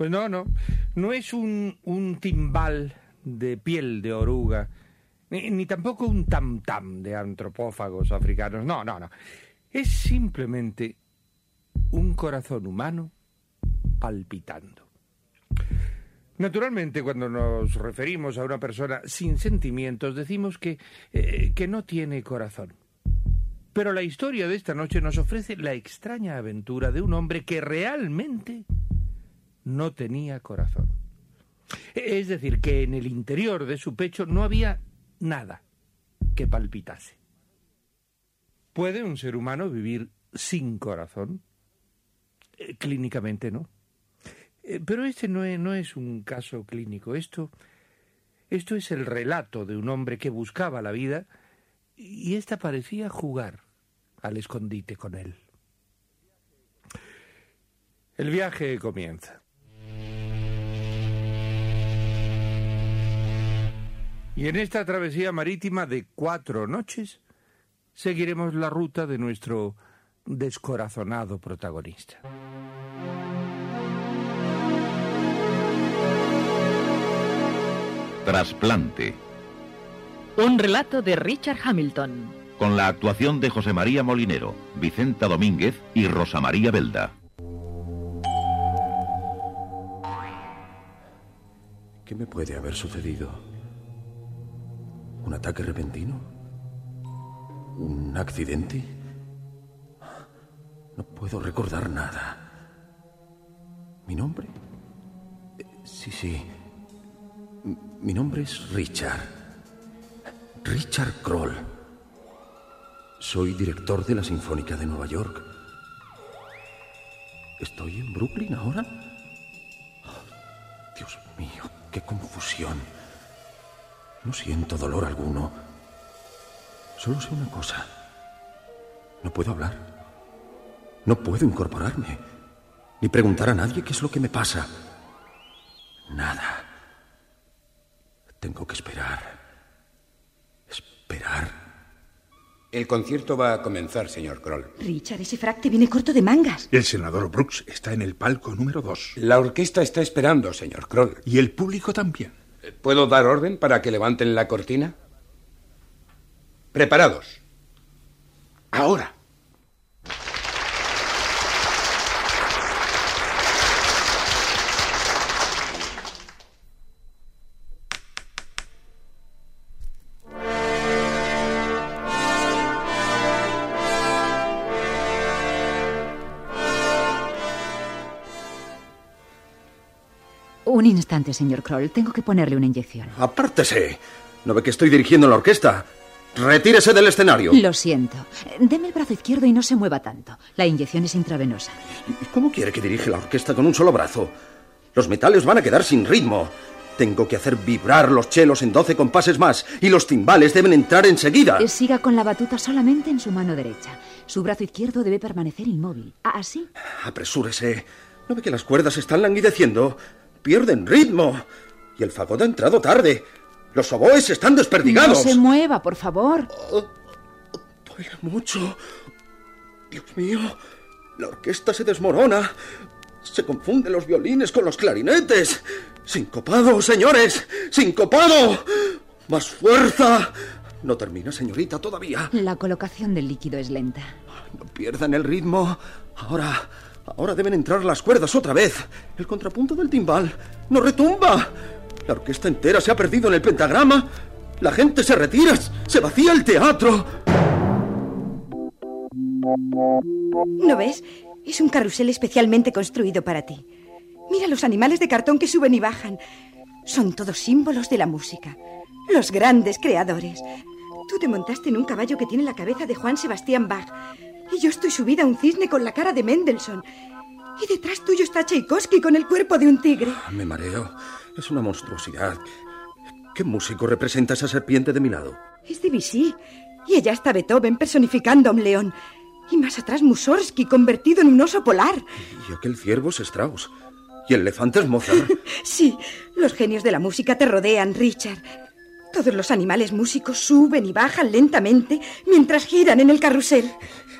Pues no, no. No es un, un timbal de piel de oruga, ni, tampoco un tam-tam de antropófagos africanos. No, no, no. Es simplemente un corazón humano palpitando. Naturalmente, cuando nos referimos a una persona sin sentimientos, decimos que, eh, que no tiene corazón. Pero la historia de esta noche nos ofrece la extraña aventura de un hombre que realmente no tenía corazón. Es decir, que en el interior de su pecho no había nada que palpitase. ¿Puede un ser humano vivir sin corazón? Eh, clínicamente no. Eh, pero este no es, un caso clínico. Esto, esto es el relato de un hombre que buscaba la vida y ésta parecía jugar al escondite con él. El viaje comienza. Y en esta travesía marítima de cuatro noches seguiremos la ruta de nuestro descorazonado protagonista. Trasplante, Un relato de Richard Hamilton. con la actuación de José María Molinero, Vicenta Domínguez y Rosa María Belda. ¿Qué me puede haber sucedido? ¿Un ataque repentino? ¿Un accidente? No puedo recordar nada. ¿Mi nombre? Eh, Sí, sí. Mi nombre es Richard. Richard Kroll. Soy director de la Sinfónica de Nueva York. ¿Estoy en Brooklyn ahora? Dios mío, qué confusión. No siento dolor alguno. Solo sé una cosa. No puedo hablar. No puedo incorporarme. Ni preguntar a nadie qué es lo que me pasa. Nada. Tengo que esperar. Esperar. El concierto va a comenzar, señor Kroll. Richard, ese frac te viene corto de mangas. El senador Brooks está en el palco número 2. La orquesta está esperando, señor Kroll. Y el público también. ¿Puedo dar orden para que levanten la cortina? Preparados. Ahora. Un instante, señor Kroll. Tengo que ponerle una inyección. Apártese. ¿No ve que estoy dirigiendo la orquesta? Retírese del escenario. Lo siento. Deme el brazo izquierdo y no se mueva tanto. La inyección es intravenosa. ¿Y cómo quiere que dirige la orquesta con un solo brazo? Los metales van a quedar sin ritmo. Tengo que hacer vibrar los chelos en 12 compases más y los timbales deben entrar enseguida. Eh, Siga con la batuta solamente en su mano derecha. Su brazo izquierdo debe permanecer inmóvil. Ah, ¿Así? Apresúrese. ¿No ve que las cuerdas están languideciendo? Pierden ritmo. Y el fagot ha entrado tarde. Los oboes están No desperdigados. se mueva, por favor. Duele mucho. Dios mío, la orquesta se desmorona. Se confunden los violines con los clarinetes. Sincopado, señores. Sincopado. Más fuerza. No termina, señorita, todavía. La colocación del líquido es lenta. No pierdan el ritmo. Ahora, Ahora deben entrar las cuerdas otra vez. El contrapunto del timbal no retumba. La orquesta entera se ha perdido en el pentagrama. La gente se retira. Se vacía el teatro. ¿No ves? Es un carrusel especialmente construido para ti. Mira los animales de cartón que suben y bajan. Son todos símbolos de la música. Los grandes creadores. Tú te montaste en un caballo que tiene la cabeza de Juan Sebastián Bach. Y yo estoy subida a un cisne con la cara de Mendelssohn. Y detrás tuyo está Tchaikovsky con el cuerpo de un tigre. Me mareo. Es una monstruosidad. ¿Qué músico representa esa serpiente de mi lado? Es Debussy. Y allá está Beethoven personificando a un león. Y más atrás Mussorgsky convertido en un oso polar. Y aquel ciervo es Strauss. Y el elefante es Mozart. sí, los genios de la música te rodean, Richard. Todos los animales músicos suben y bajan lentamente mientras giran en el carrusel.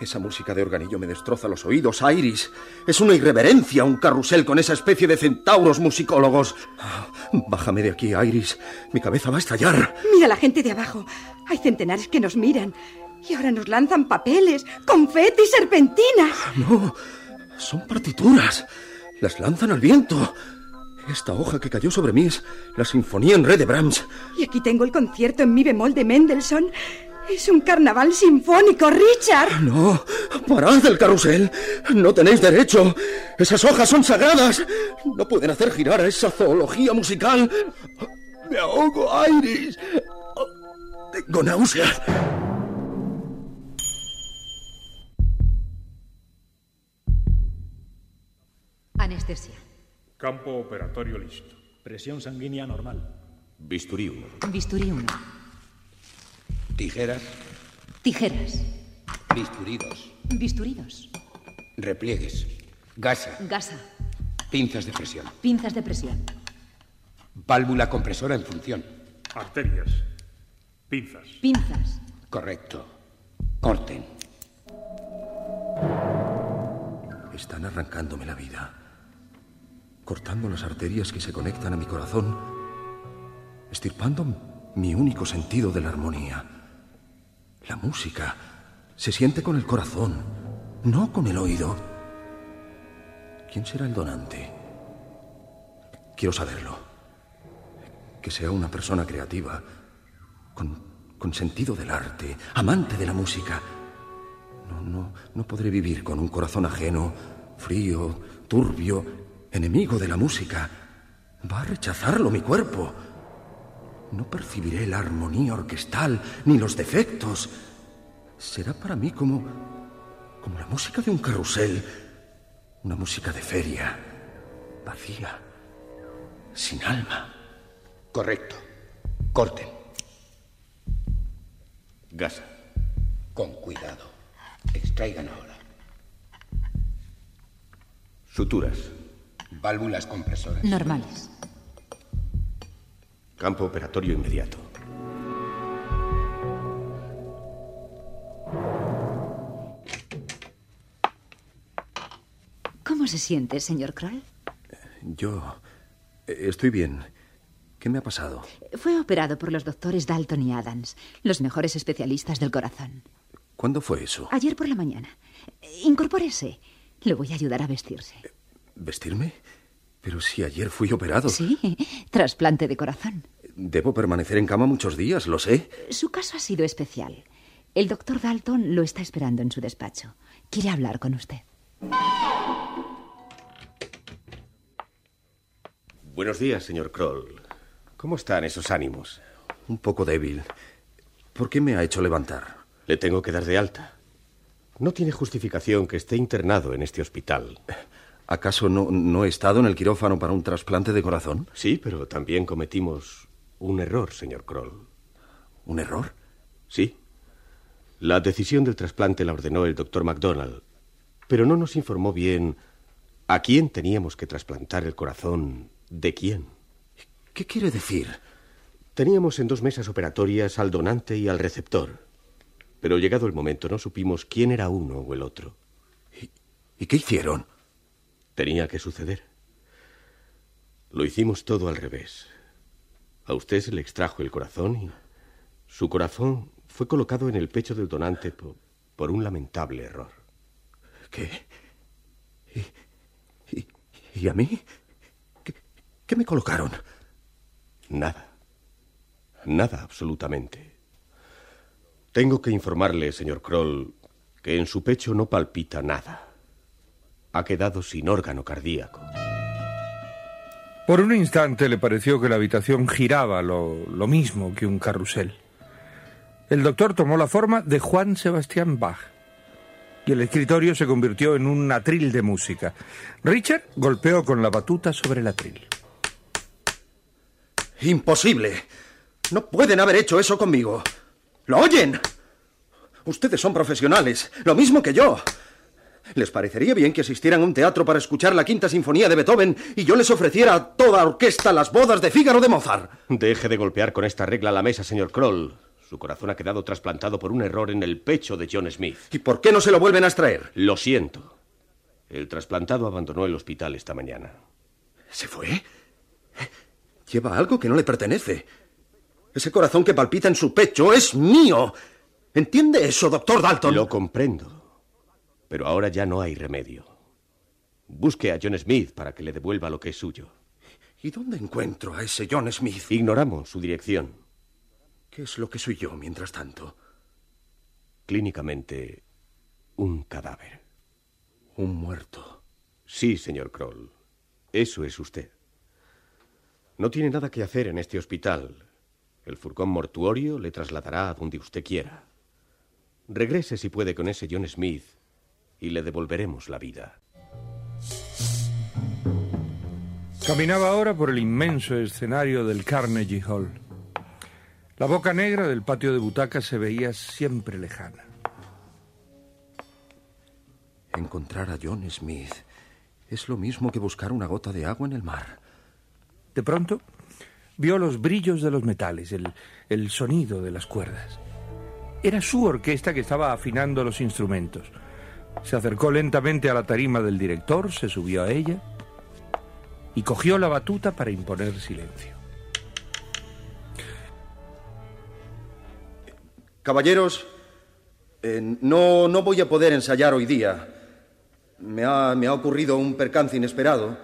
Esa música de organillo me destroza los oídos, Iris. Es una irreverencia un carrusel con esa especie de centauros musicólogos. Bájame de aquí, Iris. Mi cabeza va a estallar. Mira la gente de abajo. Hay centenares que nos miran. Y ahora nos lanzan papeles, confeti y serpentinas. No, son partituras. Las lanzan al viento. Esta hoja que cayó sobre mí es la Sinfonía en Re de Brahms. Y aquí tengo el concierto en mi bemol de Mendelssohn. Es un carnaval sinfónico, Richard. No, parad del carrusel. No tenéis derecho. Esas hojas son sagradas. No pueden hacer girar a esa zoología musical. Me ahogo, Iris. Tengo náuseas. Anestesia. Campo operatorio listo. Presión sanguínea normal. Bisturí 1. Bisturí 1. Tijeras. Tijeras. Bisturí 2. Bisturí 2. Repliegues. Gasa. Gasa. Pinzas de presión. Pinzas de presión. Válvula compresora en función. Arterias. Pinzas. Pinzas. Correcto. Corten. Están arrancándome la vida. Cortando las arterias que se conectan a mi corazón. Estirpando mi único sentido de la armonía. La música se siente con el corazón, no con el oído. ¿Quién será el donante? Quiero saberlo. Que sea una persona creativa, con, sentido del arte, amante de la música. No, no, no podré vivir con un corazón ajeno, frío, turbio, enemigo de la música. Va a rechazarlo mi cuerpo. No percibiré la armonía orquestal ni los defectos. Será para mí como como la música de un carrusel, una música de feria, vacía, sin alma. Correcto. Corten. Gasa. Con cuidado. Extraigan ahora. Suturas. Válvulas compresoras. Normales. Campo operatorio inmediato. ¿Cómo se siente, señor Kroll? Yo eh, estoy bien. ¿Qué me ha pasado? Fue operado por los doctores Dalton y Adams, los mejores especialistas del corazón. ¿Cuándo fue eso? Ayer por la mañana. Incorpórese. Le voy a ayudar a vestirse. ¿Vestirme? Pero si ayer fui operado. Sí, trasplante de corazón. Debo permanecer en cama muchos días, lo sé. Su caso ha sido especial. El doctor Dalton lo está esperando en su despacho. Quiere hablar con usted. Buenos días, señor Kroll. ¿Cómo están esos ánimos? Un poco débil. ¿Por qué me ha hecho levantar? Le tengo que dar de alta. No tiene justificación que esté internado en este hospital. ¿Acaso no, no he estado en el quirófano para un trasplante de corazón? Sí, pero también cometimos un error, señor Kroll. ¿Un error? Sí. La decisión del trasplante la ordenó el doctor MacDonald, pero no nos informó bien a quién teníamos que trasplantar el corazón de quién. ¿Qué quiere decir? Teníamos en dos mesas operatorias al donante y al receptor, pero llegado el momento no supimos quién era uno o el otro. ¿Y, ¿y qué hicieron? Tenía que suceder. Lo hicimos todo al revés. A usted se le extrajo el corazón y su corazón fue colocado en el pecho del donante por, por un lamentable error. ¿Qué? ¿Y, ¿Y a mí? ¿Qué, qué me colocaron? Nada. Nada, absolutamente. Tengo que informarle, señor Kroll, que en su pecho no palpita nada. Ha quedado sin órgano cardíaco. Por un instante le pareció que la habitación giraba lo, lo mismo que un carrusel. El doctor tomó la forma de Juan Sebastián Bach y el escritorio se convirtió en un atril de música. Richard golpeó con la batuta sobre el atril. Imposible. No pueden haber hecho eso conmigo. ¿Lo oyen? Ustedes son profesionales, lo mismo que yo. ¿Les parecería bien que asistieran a un teatro para escuchar la quinta sinfonía de Beethoven y yo les ofreciera a toda orquesta las bodas de Fígaro de Mozart? Deje de golpear con esta regla la mesa, señor Kroll. Su corazón ha quedado trasplantado por un error en el pecho de John Smith. ¿Y por qué no se lo vuelven a extraer? Lo siento. El trasplantado abandonó el hospital esta mañana. ¿Se fue? Lleva algo que no le pertenece. Ese corazón que palpita en su pecho es mío. ¿Entiende eso, doctor Dalton? Lo comprendo. Pero ahora ya no hay remedio. Busque a John Smith para que le devuelva lo que es suyo. ¿Y dónde encuentro a ese John Smith? Ignoramos su dirección. ¿Qué es lo que soy yo mientras tanto? Clínicamente, un cadáver. Un muerto. Sí, señor Kroll. Eso es usted. No tiene nada que hacer en este hospital. El furgón mortuorio le trasladará a donde usted quiera. Regrese si puede con ese John Smith y le devolveremos la vida. Caminaba ahora por el inmenso escenario del Carnegie Hall. La boca negra del patio de butacas se veía siempre lejana. Encontrar a John Smith es lo mismo que buscar una gota de agua en el mar. De pronto, vio los brillos de los metales, el, el sonido de las cuerdas. Era su orquesta que estaba afinando los instrumentos. Se acercó lentamente a la tarima del director, se subió a ella y cogió la batuta para imponer silencio. Caballeros, eh, no, no voy a poder ensayar hoy día. Me ha, me ha ocurrido un percance inesperado.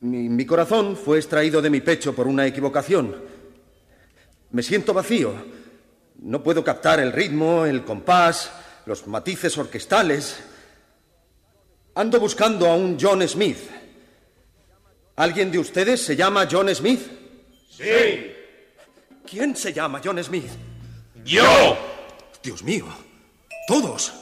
Mi, mi corazón fue extraído de mi pecho por una equivocación. Me siento vacío. No puedo captar el ritmo, el compás, los matices orquestales. Ando buscando a un John Smith. ¿Alguien de ustedes se llama John Smith? Sí. ¿Quién se llama John Smith? ¡Yo! Dios mío. Todos.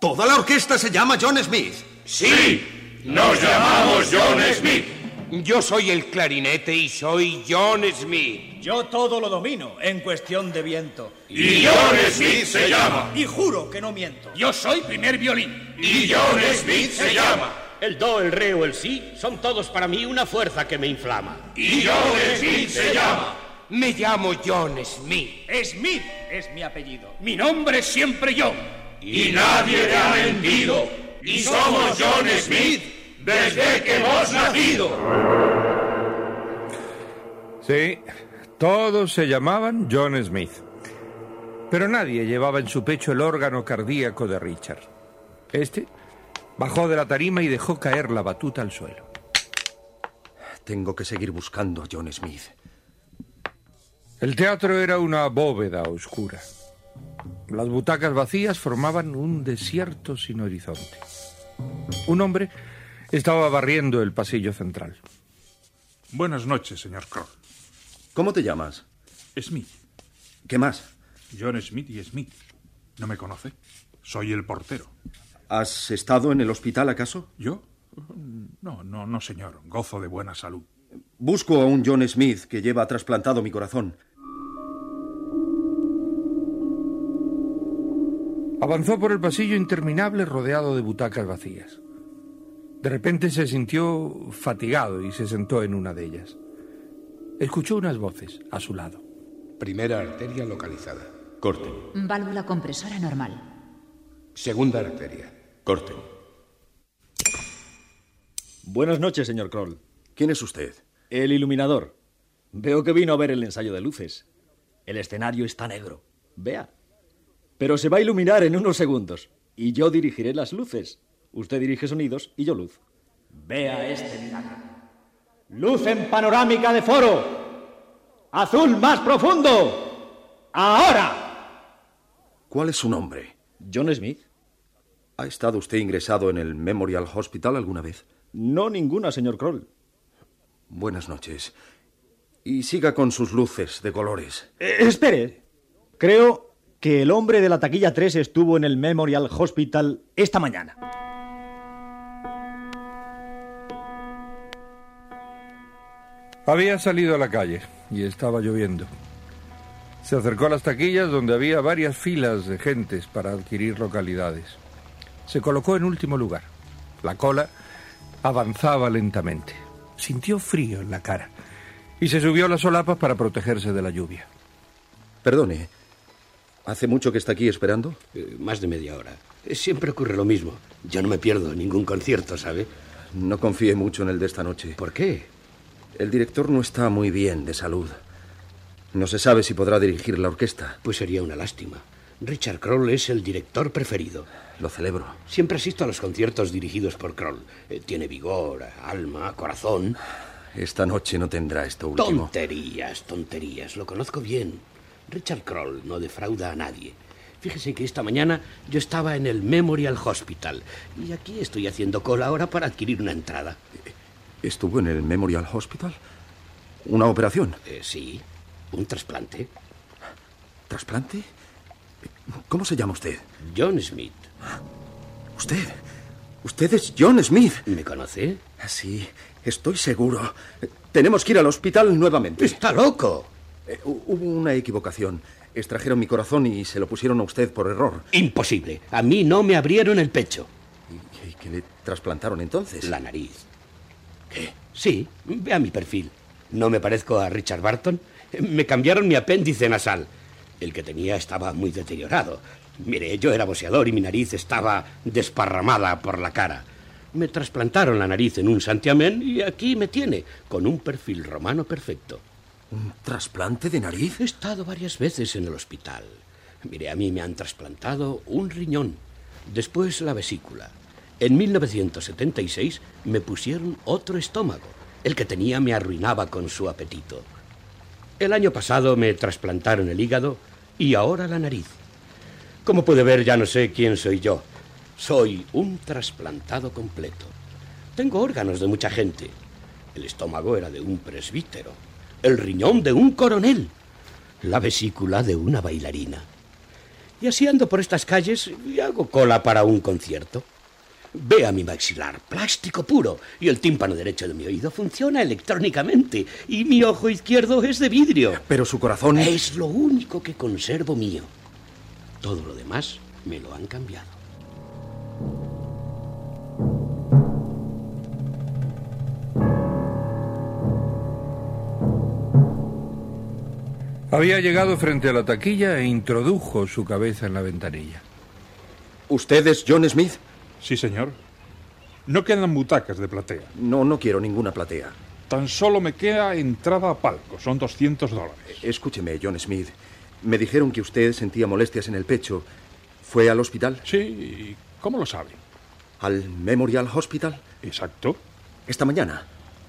Toda la orquesta se llama John Smith. Sí. Nos llamamos John Smith. Yo soy el clarinete y soy John Smith. Yo todo lo domino en cuestión de viento. Y John Smith se llama. Y juro que no miento. Yo soy primer violín. Y John Smith se llama. El do, el re o el si son todos para mí una fuerza que me inflama. Y John Smith se llama. Me llamo John Smith. Smith es mi apellido. Mi nombre es siempre yo. Y nadie te ha mentido. Y somos John Smith desde que hemos nacido. Sí, todos se llamaban John Smith. Pero nadie llevaba en su pecho el órgano cardíaco de Richard. Este bajó de la tarima y dejó caer la batuta al suelo. Tengo que seguir buscando a John Smith. El teatro era una bóveda oscura. Las butacas vacías formaban un desierto sin horizonte. Un hombre estaba barriendo el pasillo central. Buenas noches, señor Kroll. ¿Cómo te llamas? Smith. ¿Qué más? John Smith y Smith. ¿No me conoce? Soy el portero. ¿Has estado en el hospital acaso? ¿Yo? No, no, no, señor. Gozo de buena salud. Busco a un John Smith que lleva trasplantado mi corazón. Avanzó por el pasillo interminable rodeado de butacas vacías. De repente se sintió fatigado y se sentó en una de ellas. Escuchó unas voces a su lado. Primera arteria localizada. Corten. Válvula compresora normal. Segunda arteria. Corten. Buenas noches, señor Kroll. ¿Quién es usted? El iluminador. Veo que vino a ver el ensayo de luces. El escenario está negro. Vea. Pero se va a iluminar en unos segundos. Y yo dirigiré las luces. Usted dirige sonidos y yo luz. Vea este milagro. Luz en panorámica de foro. Azul más profundo. Ahora. ¿Cuál es su nombre? John Smith. ¿Ha estado usted ingresado en el Memorial Hospital alguna vez? No ninguna, señor Kroll. Buenas noches. Y siga con sus luces de colores. Eh, espere. Creo que el hombre de la taquilla 3 estuvo en el Memorial Hospital esta mañana. Había salido a la calle y estaba lloviendo. Se acercó a las taquillas donde había varias filas de gentes para adquirir localidades. Se colocó en último lugar. La cola avanzaba lentamente. Sintió frío en la cara y se subió a las solapas para protegerse de la lluvia. Perdone, ¿hace mucho que está aquí esperando? Eh, más de media hora. Eh, siempre ocurre lo mismo. Yo no me pierdo ningún concierto, ¿sabe? No confíe mucho en el de esta noche. ¿Por qué? El director no está muy bien de salud. No se sabe si podrá dirigir la orquesta. Pues sería una lástima. Richard Kroll es el director preferido. Lo celebro. Siempre asisto a los conciertos dirigidos por Kroll. Eh, tiene vigor, alma, corazón. Esta noche no tendrá esto último. Tonterías, tonterías. Lo conozco bien. Richard Kroll no defrauda a nadie. Fíjese que esta mañana yo estaba en el Memorial Hospital y aquí estoy haciendo cola ahora para adquirir una entrada. ¿Estuvo en el Memorial Hospital? ¿Una operación? Eh, sí, un trasplante. ¿Trasplante? ¿Cómo se llama usted? John Smith. ¿Usted? ¿Usted es John Smith? ¿Me conoce? Sí, estoy seguro. Tenemos que ir al hospital nuevamente. ¡Está loco! Eh, hubo una equivocación. Extrajeron mi corazón y se lo pusieron a usted por error. Imposible. A mí no me abrieron el pecho. ¿Y, qué le trasplantaron entonces? La nariz. ¿Qué? Sí, vea mi perfil. ¿No me parezco a Richard Barton? Me cambiaron mi apéndice nasal. El que tenía estaba muy deteriorado. Mire, yo era boxeador y mi nariz estaba desparramada por la cara. Me trasplantaron la nariz en un santiamén y aquí me tiene, con un perfil romano perfecto. ¿Un trasplante de nariz? He estado varias veces en el hospital. Mire, a mí me han trasplantado un riñón, después la vesícula. En 1976 me pusieron otro estómago. El que tenía me arruinaba con su apetito. El año pasado me trasplantaron el hígado y ahora la nariz. Como puede ver, ya no sé quién soy yo. Soy un trasplantado completo. Tengo órganos de mucha gente. El estómago era de un presbítero. El riñón de un coronel. La vesícula de una bailarina. Y así ando por estas calles y hago cola para un concierto. Vea mi maxilar, plástico puro, y el tímpano derecho de mi oído funciona electrónicamente, y mi ojo izquierdo es de vidrio. Pero su corazón... Es lo único que conservo mío. Todo lo demás me lo han cambiado. Había llegado frente a la taquilla e introdujo su cabeza en la ventanilla. ¿Usted es John Smith? Sí, señor. No quedan butacas de platea. No, no quiero ninguna platea. Tan solo me queda entrada a palco. Son 200 dólares. Escúcheme, John Smith. Me dijeron que usted sentía molestias en el pecho. ¿Fue al hospital? Sí. ¿Cómo lo sabe? ¿Al Memorial Hospital? Exacto. ¿Esta mañana?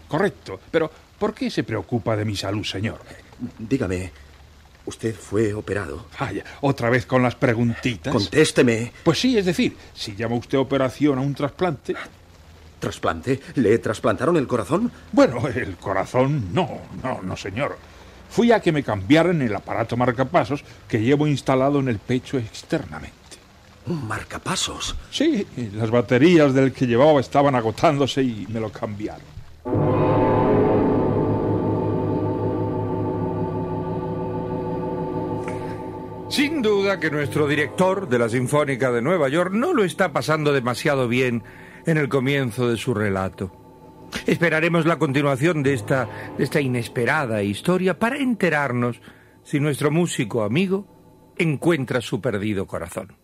Correcto. Pero, ¿por qué se preocupa de mi salud, señor? Dígame, ¿usted fue operado? Vaya, otra vez con las preguntitas. Contésteme. Pues sí, es decir, si llama usted operación a un trasplante. ¿Trasplante? ¿Le trasplantaron el corazón? Bueno, el corazón no, no, no, señor. Fui a que me cambiaran el aparato marcapasos que llevo instalado en el pecho externamente. ¿Un marcapasos? Sí, las baterías del que llevaba estaban agotándose y me lo cambiaron. Sin duda que nuestro director de la Sinfónica de Nueva York no lo está pasando demasiado bien en el comienzo de su relato. Esperaremos la continuación de esta, de esta inesperada historia para enterarnos si nuestro músico amigo encuentra su perdido corazón.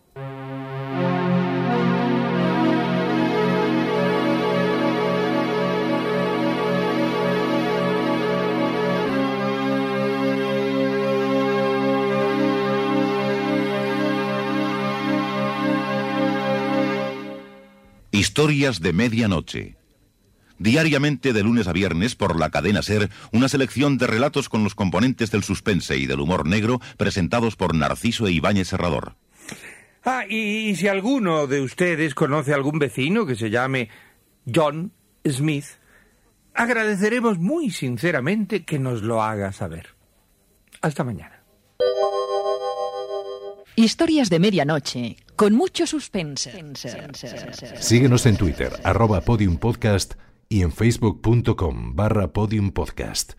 Historias de Medianoche. Diariamente de lunes a viernes por la cadena Ser, una selección de relatos con los componentes del suspense y del humor negro presentados por Narciso e Ibáñez Serrador. Ah, y, y si alguno de ustedes conoce a algún vecino que se llame John Smith, agradeceremos muy sinceramente que nos lo haga saber. Hasta mañana. Historias de medianoche, con mucho suspense. Síguenos en Twitter, arroba podiumpodcast y en facebook.com barra podiumpodcast.